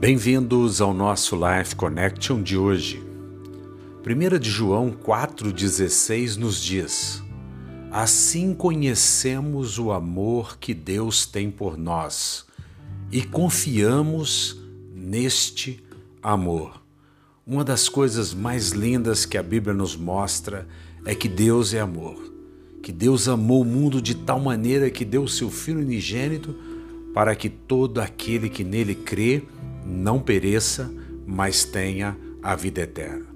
Bem-vindos ao nosso Life Connection de hoje. 1 de João 4,16 nos diz: Assim conhecemos o amor que Deus tem por nós e confiamos neste amor. Uma das coisas mais lindas que a Bíblia nos mostra é que Deus é amor, que Deus amou o mundo de tal maneira que deu o seu Filho unigênito para que todo aquele que nele crê não pereça, mas tenha a vida eterna.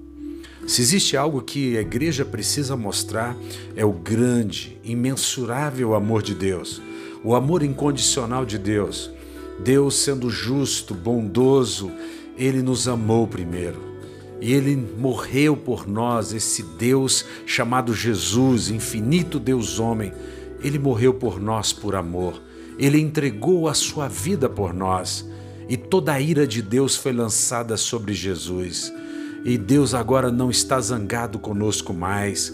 Se existe algo que a igreja precisa mostrar, é o grande, imensurável amor de Deus, o amor incondicional de Deus. Deus, sendo justo, bondoso, ele nos amou primeiro. E ele morreu por nós, esse Deus chamado Jesus, infinito Deus homem. Ele morreu por nós por amor. Ele entregou a sua vida por nós e toda a ira de Deus foi lançada sobre Jesus. E Deus agora não está zangado conosco mais.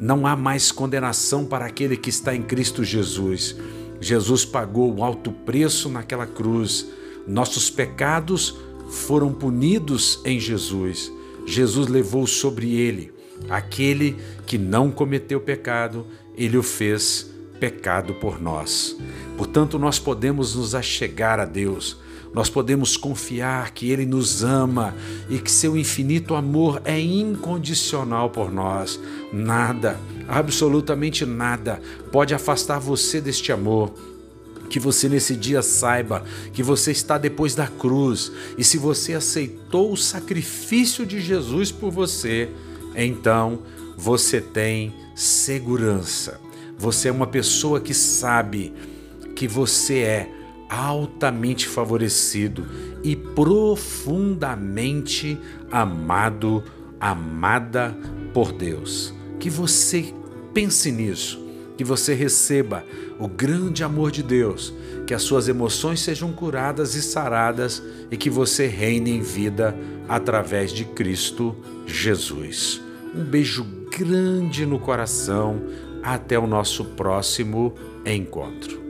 Não há mais condenação para aquele que está em Cristo Jesus. Jesus pagou o alto preço naquela cruz. Nossos pecados foram punidos em Jesus. Jesus levou sobre ele aquele que não cometeu pecado, ele o fez pecado por nós. Portanto, nós podemos nos achegar a Deus, nós podemos confiar que Ele nos ama e que seu infinito amor é incondicional por nós. Nada, absolutamente nada, pode afastar você deste amor que você nesse dia saiba que você está depois da cruz e se você aceitou o sacrifício de Jesus por você, então você tem segurança. Você é uma pessoa que sabe que você é altamente favorecido e profundamente amado, amada por Deus. Que você pense nisso, que você receba o grande amor de Deus, que as suas emoções sejam curadas e saradas e que você reine em vida através de Cristo Jesus. Um beijo grande no coração. Até o nosso próximo encontro.